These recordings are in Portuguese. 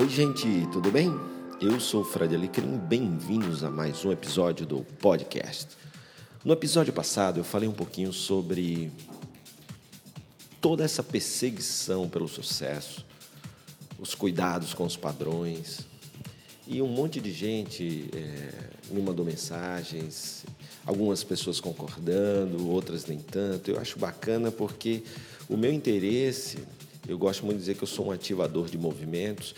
Oi, gente, tudo bem? Eu sou o Fred Alecrim, bem-vindos a mais um episódio do podcast. No episódio passado eu falei um pouquinho sobre toda essa perseguição pelo sucesso, os cuidados com os padrões, e um monte de gente é, me mandou mensagens, algumas pessoas concordando, outras nem tanto. Eu acho bacana porque o meu interesse, eu gosto muito de dizer que eu sou um ativador de movimentos,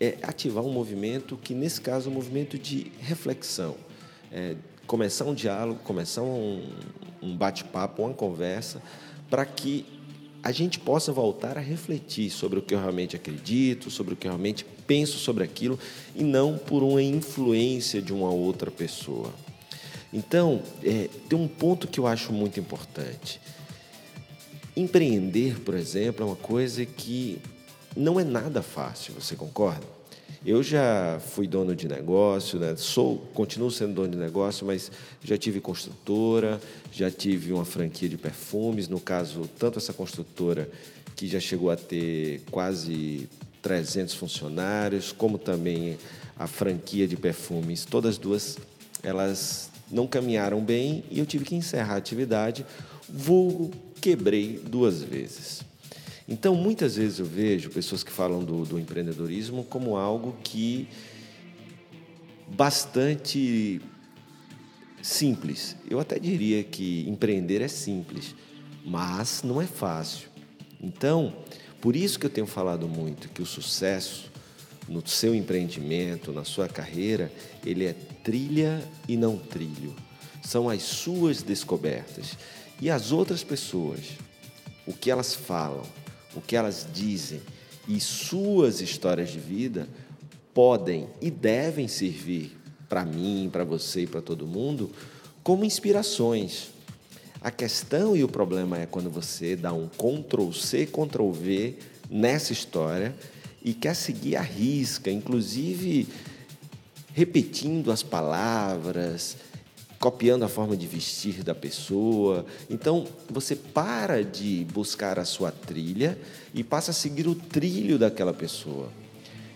é ativar um movimento que, nesse caso, é um movimento de reflexão. É começar um diálogo, começar um, um bate-papo, uma conversa, para que a gente possa voltar a refletir sobre o que eu realmente acredito, sobre o que eu realmente penso sobre aquilo, e não por uma influência de uma outra pessoa. Então, é, tem um ponto que eu acho muito importante. Empreender, por exemplo, é uma coisa que não é nada fácil, você concorda? Eu já fui dono de negócio, né? sou, continuo sendo dono de negócio, mas já tive construtora, já tive uma franquia de perfumes, no caso, tanto essa construtora que já chegou a ter quase 300 funcionários, como também a franquia de perfumes, todas duas elas não caminharam bem e eu tive que encerrar a atividade, vulgo quebrei duas vezes. Então, muitas vezes eu vejo pessoas que falam do, do empreendedorismo como algo que bastante simples. Eu até diria que empreender é simples, mas não é fácil. Então, por isso que eu tenho falado muito que o sucesso no seu empreendimento, na sua carreira, ele é trilha e não trilho. São as suas descobertas. E as outras pessoas, o que elas falam, o que elas dizem e suas histórias de vida podem e devem servir para mim, para você e para todo mundo como inspirações. A questão e o problema é quando você dá um Ctrl C, Ctrl V nessa história e quer seguir a risca, inclusive repetindo as palavras, copiando a forma de vestir da pessoa. Então, você para de buscar a sua trilha e passa a seguir o trilho daquela pessoa,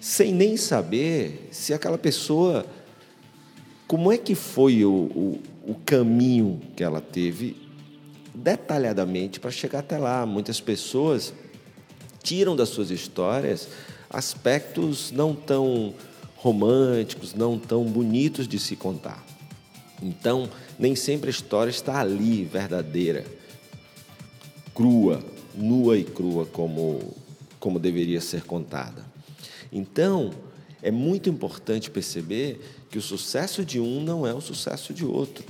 sem nem saber se aquela pessoa. Como é que foi o, o, o caminho que ela teve detalhadamente para chegar até lá? Muitas pessoas tiram das suas histórias aspectos não tão românticos, não tão bonitos de se contar. Então, nem sempre a história está ali, verdadeira, crua, nua e crua, como, como deveria ser contada. Então, é muito importante perceber que o sucesso de um não é o sucesso de outro.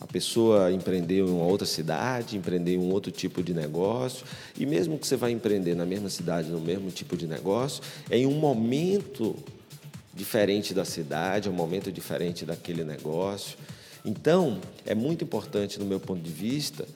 A pessoa empreendeu em uma outra cidade, empreendeu em um outro tipo de negócio, e mesmo que você vá empreender na mesma cidade, no mesmo tipo de negócio, é em um momento diferente da cidade, é um momento diferente daquele negócio. Então, é muito importante, no meu ponto de vista,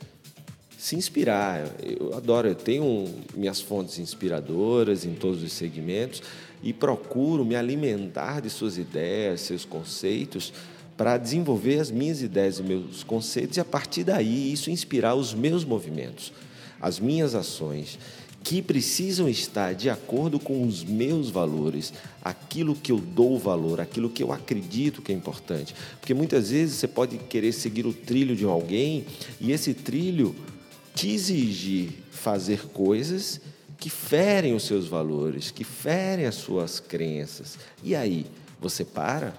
se inspirar. Eu adoro, eu tenho minhas fontes inspiradoras em todos os segmentos e procuro me alimentar de suas ideias, seus conceitos, para desenvolver as minhas ideias e meus conceitos e, a partir daí, isso inspirar os meus movimentos, as minhas ações que precisam estar de acordo com os meus valores, aquilo que eu dou valor, aquilo que eu acredito que é importante. Porque muitas vezes você pode querer seguir o trilho de alguém e esse trilho te exigir fazer coisas que ferem os seus valores, que ferem as suas crenças. E aí, você para?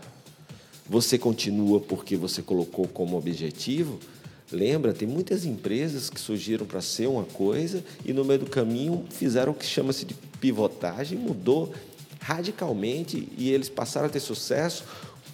Você continua porque você colocou como objetivo? Lembra, tem muitas empresas que surgiram para ser uma coisa e no meio do caminho fizeram o que chama-se de pivotagem, mudou radicalmente e eles passaram a ter sucesso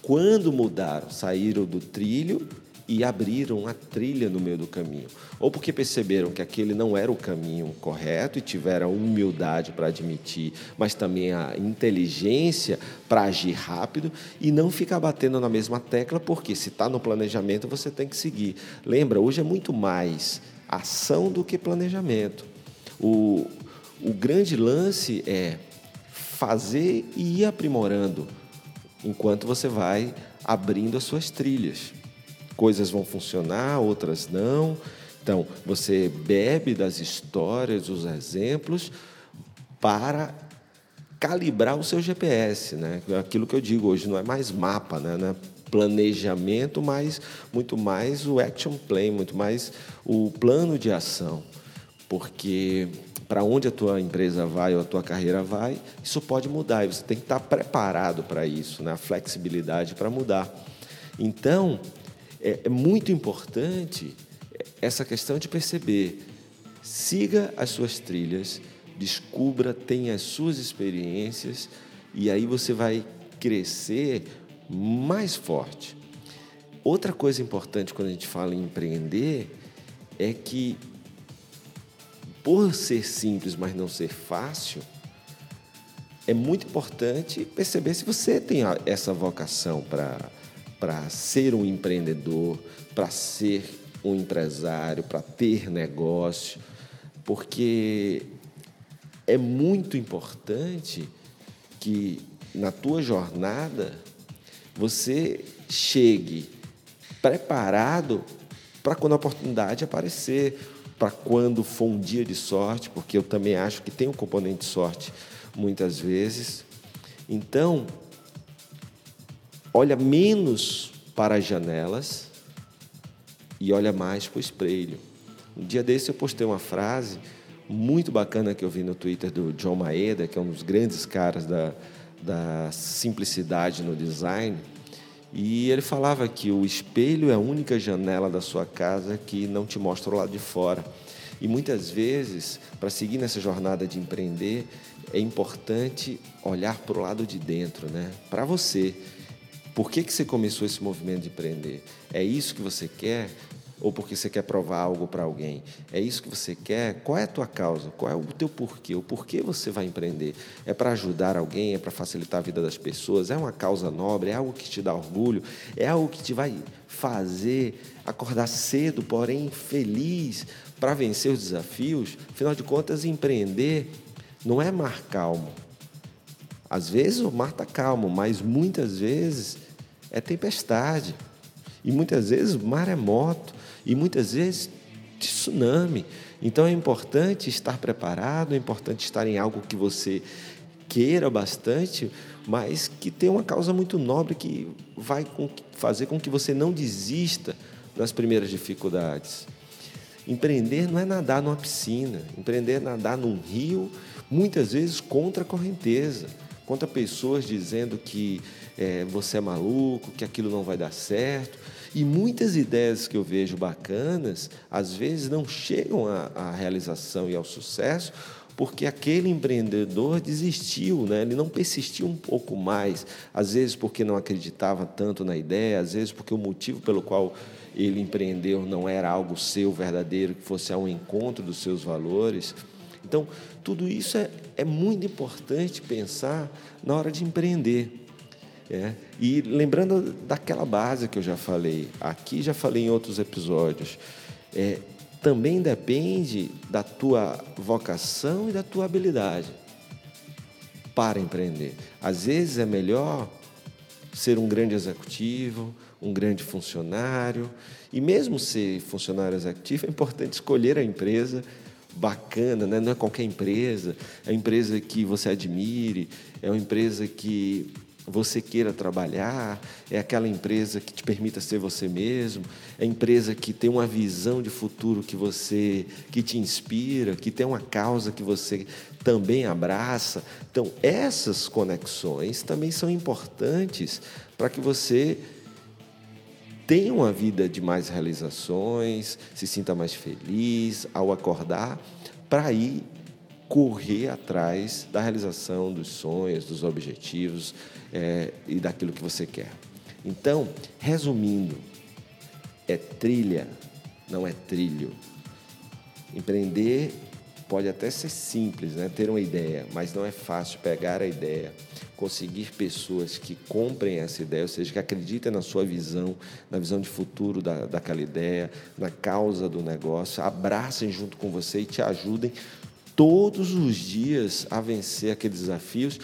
quando mudaram, saíram do trilho e abriram a trilha no meio do caminho. Ou porque perceberam que aquele não era o caminho correto e tiveram a humildade para admitir, mas também a inteligência para agir rápido e não ficar batendo na mesma tecla, porque se está no planejamento você tem que seguir. Lembra, hoje é muito mais ação do que planejamento. O, o grande lance é fazer e ir aprimorando enquanto você vai abrindo as suas trilhas coisas vão funcionar, outras não. Então, você bebe das histórias, dos exemplos, para calibrar o seu GPS, né? Aquilo que eu digo hoje não é mais mapa, né? Não é planejamento, mas muito mais o action plan, muito mais o plano de ação, porque para onde a tua empresa vai ou a tua carreira vai, isso pode mudar e você tem que estar preparado para isso, né? a flexibilidade para mudar. Então, é, é muito importante essa questão de perceber, siga as suas trilhas, descubra, tenha as suas experiências e aí você vai crescer mais forte. Outra coisa importante quando a gente fala em empreender é que por ser simples, mas não ser fácil, é muito importante perceber se você tem essa vocação para ser um empreendedor, para ser um empresário, para ter negócio, porque é muito importante que na tua jornada você chegue preparado para quando a oportunidade aparecer, para quando for um dia de sorte, porque eu também acho que tem um componente de sorte muitas vezes. Então, olha menos para as janelas e olha mais para o espelho. Um dia desse eu postei uma frase muito bacana que eu vi no Twitter do John Maeda, que é um dos grandes caras da, da simplicidade no design. E ele falava que o espelho é a única janela da sua casa que não te mostra o lado de fora. E muitas vezes, para seguir nessa jornada de empreender, é importante olhar para o lado de dentro, né? para você. Por que, que você começou esse movimento de empreender? É isso que você quer? ou porque você quer provar algo para alguém. É isso que você quer? Qual é a tua causa? Qual é o teu porquê? O porquê você vai empreender? É para ajudar alguém? É para facilitar a vida das pessoas? É uma causa nobre? É algo que te dá orgulho? É algo que te vai fazer acordar cedo, porém feliz para vencer os desafios? Afinal de contas, empreender não é mar calmo. Às vezes o mar está calmo, mas muitas vezes é tempestade. E muitas vezes maremoto e muitas vezes tsunami. Então é importante estar preparado, é importante estar em algo que você queira bastante, mas que tem uma causa muito nobre que vai fazer com que você não desista nas primeiras dificuldades. Empreender não é nadar numa piscina, empreender é nadar num rio, muitas vezes contra a correnteza, contra pessoas dizendo que é, você é maluco, que aquilo não vai dar certo. E muitas ideias que eu vejo bacanas, às vezes não chegam à, à realização e ao sucesso, porque aquele empreendedor desistiu, né? ele não persistiu um pouco mais, às vezes porque não acreditava tanto na ideia, às vezes porque o motivo pelo qual ele empreendeu não era algo seu verdadeiro, que fosse ao encontro dos seus valores. Então, tudo isso é, é muito importante pensar na hora de empreender. É. E lembrando daquela base que eu já falei, aqui já falei em outros episódios, é, também depende da tua vocação e da tua habilidade para empreender. Às vezes é melhor ser um grande executivo, um grande funcionário, e mesmo ser funcionário executivo, é importante escolher a empresa bacana, né? não é qualquer empresa, é uma empresa que você admire, é uma empresa que você queira trabalhar, é aquela empresa que te permita ser você mesmo, é empresa que tem uma visão de futuro que você que te inspira, que tem uma causa que você também abraça. Então, essas conexões também são importantes para que você tenha uma vida de mais realizações, se sinta mais feliz ao acordar, para ir correr atrás da realização dos sonhos, dos objetivos é, e daquilo que você quer. Então, resumindo, é trilha, não é trilho. Empreender pode até ser simples, né? ter uma ideia, mas não é fácil pegar a ideia, conseguir pessoas que comprem essa ideia, ou seja, que acreditem na sua visão, na visão de futuro da, daquela ideia, na causa do negócio, abracem junto com você e te ajudem todos os dias a vencer aqueles desafios,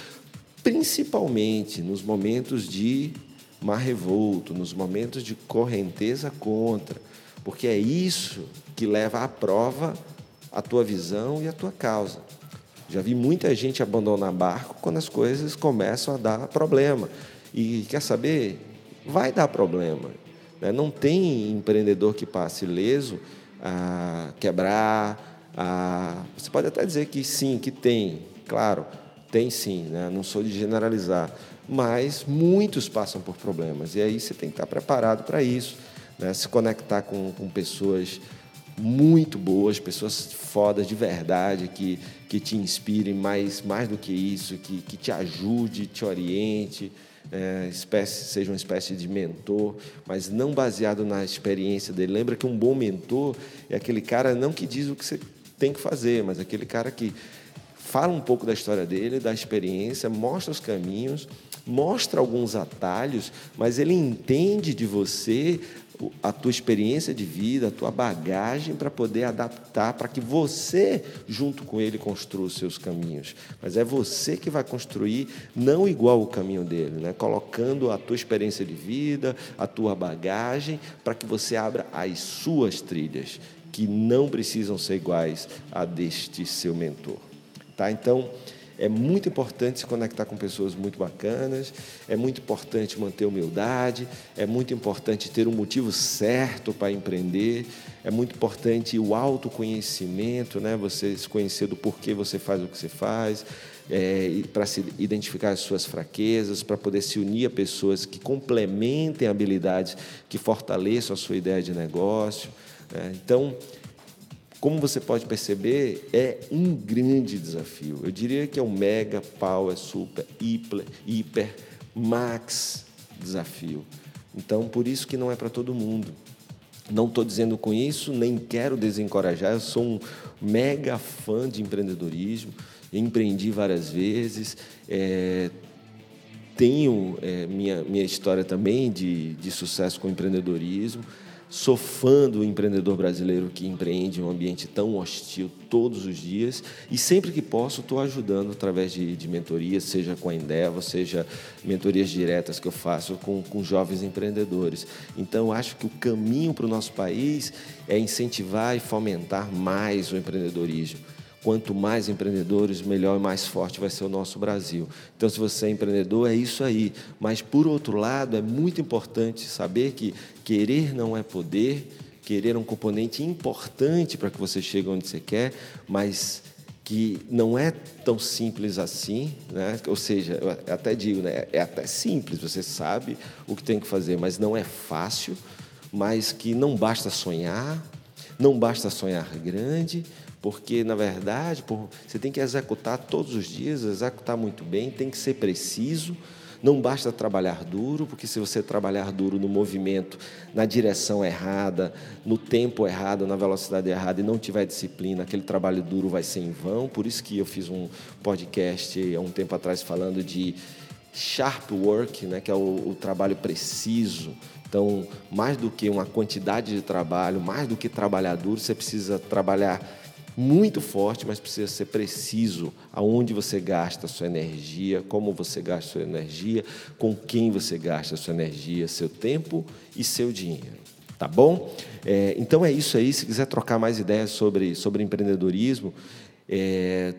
principalmente nos momentos de mar revolto, nos momentos de correnteza contra, porque é isso que leva à prova a tua visão e a tua causa. Já vi muita gente abandonar barco quando as coisas começam a dar problema. E quer saber? Vai dar problema. Né? Não tem empreendedor que passe leso a quebrar. A... Você pode até dizer que sim, que tem. Claro, tem sim, né? não sou de generalizar. Mas muitos passam por problemas. E aí você tem que estar preparado para isso. Né? Se conectar com, com pessoas muito boas, pessoas fodas de verdade, que, que te inspirem mais, mais do que isso, que, que te ajude, te oriente, é, espécie, seja uma espécie de mentor, mas não baseado na experiência dele. Lembra que um bom mentor é aquele cara não que diz o que você tem que fazer, mas aquele cara que fala um pouco da história dele, da experiência, mostra os caminhos, mostra alguns atalhos, mas ele entende de você a tua experiência de vida, a tua bagagem para poder adaptar, para que você, junto com ele, construa os seus caminhos. Mas é você que vai construir, não igual o caminho dele, né? colocando a tua experiência de vida, a tua bagagem, para que você abra as suas trilhas, que não precisam ser iguais a deste seu mentor. Tá? Então, é muito importante se conectar com pessoas muito bacanas, é muito importante manter humildade, é muito importante ter um motivo certo para empreender, é muito importante o autoconhecimento, né? você se conhecer do porquê você faz o que você faz, é, para se identificar as suas fraquezas, para poder se unir a pessoas que complementem habilidades que fortaleçam a sua ideia de negócio. Né? Então, como você pode perceber, é um grande desafio. Eu diria que é um mega, power, super, hiper, hiper, max desafio. Então, por isso que não é para todo mundo. Não estou dizendo com isso, nem quero desencorajar. Eu sou um mega fã de empreendedorismo, empreendi várias vezes, é, tenho é, minha, minha história também de, de sucesso com empreendedorismo. Sou fã do empreendedor brasileiro que empreende em um ambiente tão hostil todos os dias e sempre que posso estou ajudando através de, de mentorias, seja com a Endeavor, seja mentorias diretas que eu faço com, com jovens empreendedores. Então, acho que o caminho para o nosso país é incentivar e fomentar mais o empreendedorismo quanto mais empreendedores, melhor e mais forte vai ser o nosso Brasil. Então, se você é empreendedor, é isso aí. Mas, por outro lado, é muito importante saber que querer não é poder, querer é um componente importante para que você chegue onde você quer, mas que não é tão simples assim, né? ou seja, eu até digo, né? é até simples, você sabe o que tem que fazer, mas não é fácil, mas que não basta sonhar, não basta sonhar grande, porque na verdade você tem que executar todos os dias, executar muito bem, tem que ser preciso. Não basta trabalhar duro, porque se você trabalhar duro no movimento, na direção errada, no tempo errado, na velocidade errada e não tiver disciplina, aquele trabalho duro vai ser em vão. Por isso que eu fiz um podcast há um tempo atrás falando de sharp work, né, que é o, o trabalho preciso. Então, mais do que uma quantidade de trabalho, mais do que trabalhar duro, você precisa trabalhar muito forte, mas precisa ser preciso aonde você gasta a sua energia, como você gasta a sua energia, com quem você gasta a sua energia, seu tempo e seu dinheiro. Tá bom? É, então é isso aí. Se quiser trocar mais ideias sobre, sobre empreendedorismo, é,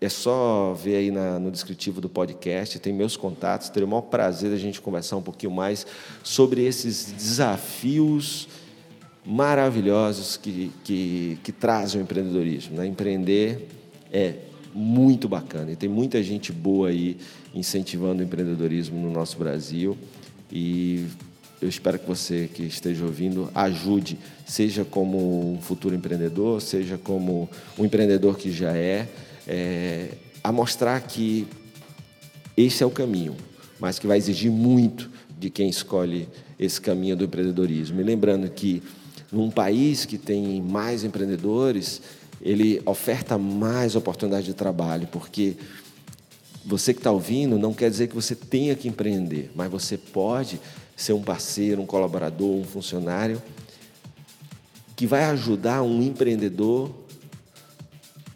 é só ver aí na, no descritivo do podcast, tem meus contatos. Terei o maior prazer da gente conversar um pouquinho mais sobre esses desafios maravilhosos que, que, que trazem o empreendedorismo. Né? Empreender é muito bacana e tem muita gente boa aí incentivando o empreendedorismo no nosso Brasil e eu espero que você que esteja ouvindo ajude, seja como um futuro empreendedor, seja como um empreendedor que já é, é a mostrar que esse é o caminho, mas que vai exigir muito de quem escolhe esse caminho do empreendedorismo. E lembrando que num país que tem mais empreendedores, ele oferta mais oportunidade de trabalho, porque você que está ouvindo não quer dizer que você tenha que empreender, mas você pode ser um parceiro, um colaborador, um funcionário que vai ajudar um empreendedor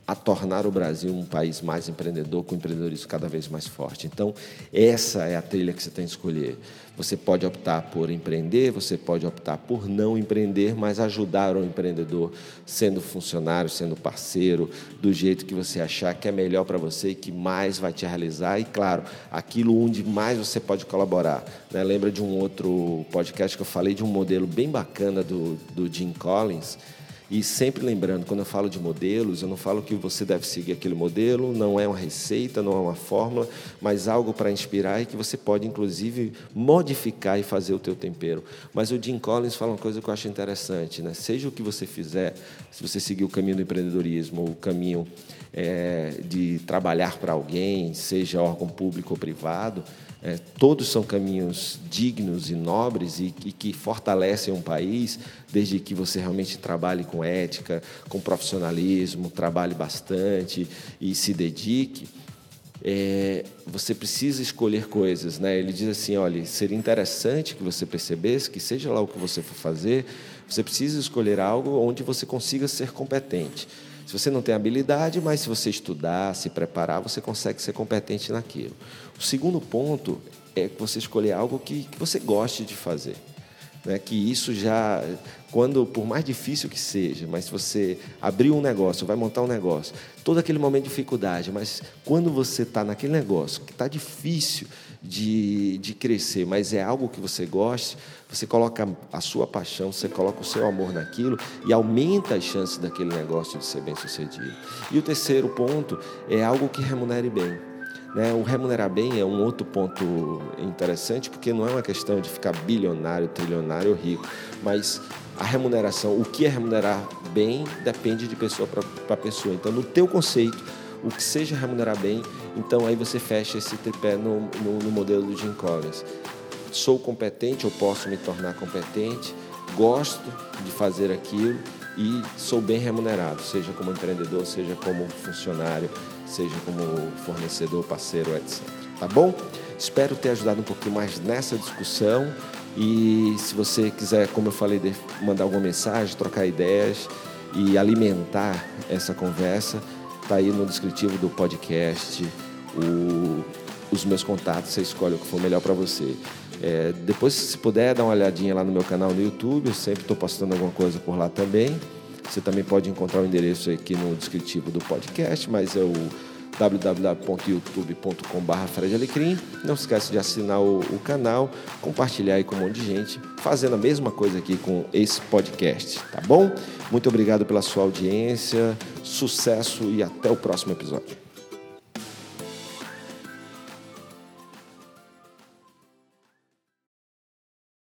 a tornar o Brasil um país mais empreendedor, com empreendedorismo cada vez mais forte. Então, essa é a trilha que você tem que escolher. Você pode optar por empreender, você pode optar por não empreender, mas ajudar o empreendedor, sendo funcionário, sendo parceiro, do jeito que você achar que é melhor para você e que mais vai te realizar. E, claro, aquilo onde mais você pode colaborar. Né? Lembra de um outro podcast que eu falei de um modelo bem bacana do, do Jim Collins, e sempre lembrando, quando eu falo de modelos, eu não falo que você deve seguir aquele modelo, não é uma receita, não é uma fórmula, mas algo para inspirar e que você pode, inclusive, modificar e fazer o teu tempero. Mas o Jim Collins fala uma coisa que eu acho interessante, né? Seja o que você fizer, se você seguir o caminho do empreendedorismo, o caminho é, de trabalhar para alguém, seja órgão público ou privado, é, todos são caminhos dignos e nobres e, e, que fortalecem um país, desde que você realmente trabalhe com ética, com profissionalismo, trabalhe bastante e se dedique. É, você precisa escolher coisas, né? Ele diz assim, olha, seria interessante que você percebesse que seja lá o que você for fazer, você precisa escolher algo onde você consiga ser competente. Se você não tem habilidade, mas se você estudar, se preparar, você consegue ser competente naquilo. O segundo ponto é você escolher algo que, que você goste de fazer. Né? Que isso já, quando, por mais difícil que seja, mas se você abrir um negócio, vai montar um negócio, todo aquele momento de dificuldade, mas quando você está naquele negócio que está difícil de, de crescer, mas é algo que você goste, você coloca a sua paixão, você coloca o seu amor naquilo e aumenta as chances daquele negócio de ser bem sucedido. E o terceiro ponto é algo que remunere bem. Né? O remunerar bem é um outro ponto interessante, porque não é uma questão de ficar bilionário, trilionário ou rico, mas a remuneração, o que é remunerar bem, depende de pessoa para pessoa. Então, no teu conceito, o que seja remunerar bem, então aí você fecha esse tripé no, no, no modelo do Jim Collins sou competente, eu posso me tornar competente, gosto de fazer aquilo e sou bem remunerado, seja como empreendedor, seja como funcionário, seja como fornecedor, parceiro, etc. Tá bom? Espero ter ajudado um pouquinho mais nessa discussão. E se você quiser, como eu falei, mandar alguma mensagem, trocar ideias e alimentar essa conversa, tá aí no descritivo do podcast o, os meus contatos. Você escolhe o que for melhor para você. É, depois, se puder, dar uma olhadinha lá no meu canal no YouTube, eu sempre estou postando alguma coisa por lá também. Você também pode encontrar o endereço aqui no descritivo do podcast, mas é o www.youtube.com.br Fred Alecrim. Não esquece de assinar o, o, canal, compartilhar aí com um monte de gente, fazendo a mesma coisa aqui com esse podcast, tá bom? Muito obrigado pela sua audiência, sucesso e até o próximo episódio.